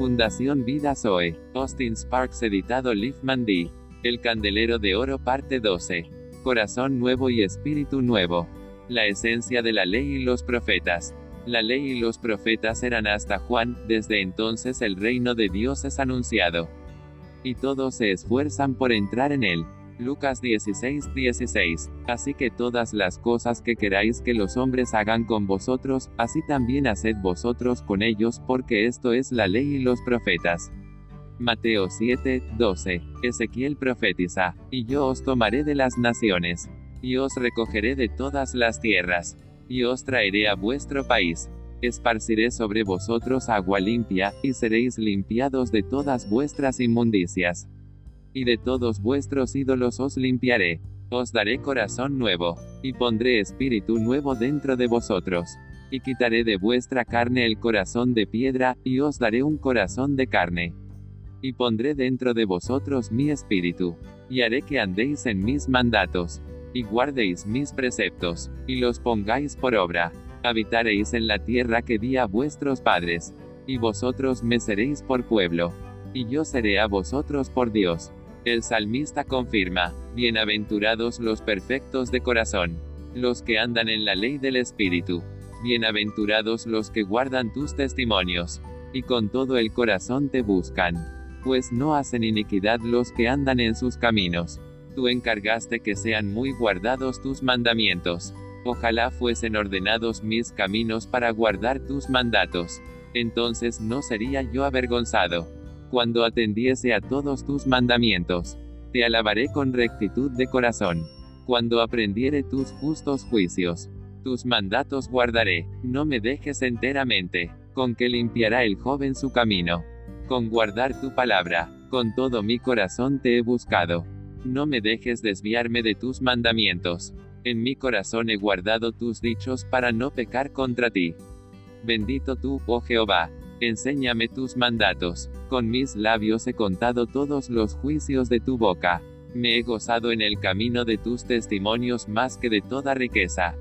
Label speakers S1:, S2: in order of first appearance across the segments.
S1: Fundación Vida Zoe. Austin Sparks editado Liefman D. El Candelero de Oro parte 12. Corazón nuevo y espíritu nuevo. La esencia de la ley y los profetas. La ley y los profetas eran hasta Juan, desde entonces el reino de Dios es anunciado. Y todos se esfuerzan por entrar en él. Lucas 16, 16. Así que todas las cosas que queráis que los hombres hagan con vosotros, así también haced vosotros con ellos, porque esto es la ley y los profetas. Mateo 7, 12. Ezequiel profetiza, y yo os tomaré de las naciones, y os recogeré de todas las tierras, y os traeré a vuestro país. Esparciré sobre vosotros agua limpia, y seréis limpiados de todas vuestras inmundicias y de todos vuestros ídolos os limpiaré. Os daré corazón nuevo, y pondré espíritu nuevo dentro de vosotros. Y quitaré de vuestra carne el corazón de piedra, y os daré un corazón de carne. Y pondré dentro de vosotros mi espíritu. Y haré que andéis en mis mandatos. Y guardéis mis preceptos, y los pongáis por obra. Habitaréis en la tierra que di a vuestros padres. Y vosotros me seréis por pueblo. Y yo seré a vosotros por Dios el salmista confirma, Bienaventurados los perfectos de corazón, los que andan en la ley del Espíritu. Bienaventurados los que guardan tus testimonios, y con todo el corazón te buscan. Pues no hacen iniquidad los que andan en sus caminos. Tú encargaste que sean muy guardados tus mandamientos. Ojalá fuesen ordenados mis caminos para guardar tus mandatos. Entonces no sería yo avergonzado cuando atendiese a todos tus mandamientos. Te alabaré con rectitud de corazón. Cuando aprendiere tus justos juicios. Tus mandatos guardaré, no me dejes enteramente. Con que limpiará el joven su camino. Con guardar tu palabra, con todo mi corazón te he buscado. No me dejes desviarme de tus mandamientos. En mi corazón he guardado tus dichos para no pecar contra ti. Bendito tú, oh Jehová, Enséñame tus mandatos. Con mis labios he contado todos los juicios de tu boca. Me he gozado en el camino de tus testimonios más que de toda riqueza.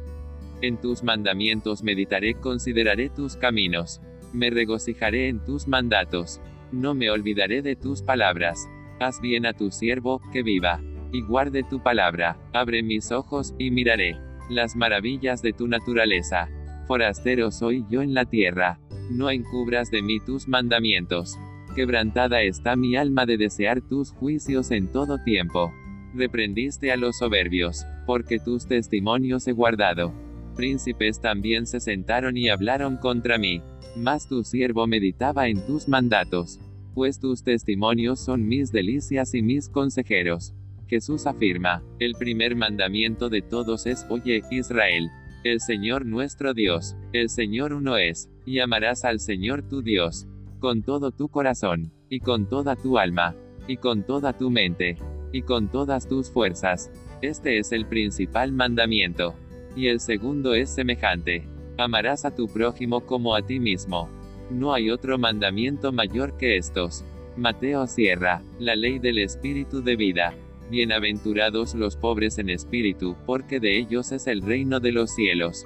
S1: En tus mandamientos meditaré, consideraré tus caminos. Me regocijaré en tus mandatos. No me olvidaré de tus palabras. Haz bien a tu siervo, que viva. Y guarde tu palabra. Abre mis ojos, y miraré. Las maravillas de tu naturaleza. Forastero soy yo en la tierra no encubras de mí tus mandamientos. Quebrantada está mi alma de desear tus juicios en todo tiempo. Reprendiste a los soberbios, porque tus testimonios he guardado. Príncipes también se sentaron y hablaron contra mí. Mas tu siervo meditaba en tus mandatos. Pues tus testimonios son mis delicias y mis consejeros. Jesús afirma, el primer mandamiento de todos es, oye, Israel, el Señor nuestro Dios, el Señor uno es, y amarás al Señor tu Dios, con todo tu corazón, y con toda tu alma, y con toda tu mente, y con todas tus fuerzas. Este es el principal mandamiento. Y el segundo es semejante. Amarás a tu prójimo como a ti mismo. No hay otro mandamiento mayor que estos. Mateo cierra, la ley del Espíritu de vida. Bienaventurados los pobres en espíritu, porque de ellos es el reino de los cielos.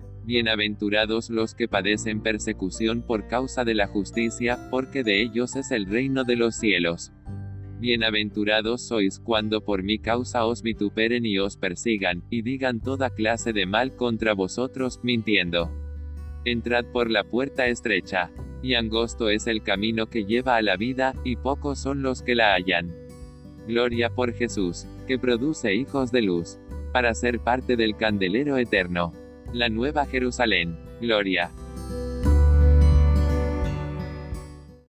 S1: Bienaventurados los que padecen persecución por causa de la justicia, porque de ellos es el reino de los cielos. Bienaventurados sois cuando por mi causa os vituperen y os persigan, y digan toda clase de mal contra vosotros, mintiendo. Entrad por la puerta estrecha, y angosto es el camino que lleva a la vida, y pocos son los que la hallan. Gloria por Jesús, que produce hijos de luz, para ser parte del candelero eterno. La nueva Jerusalén. Gloria.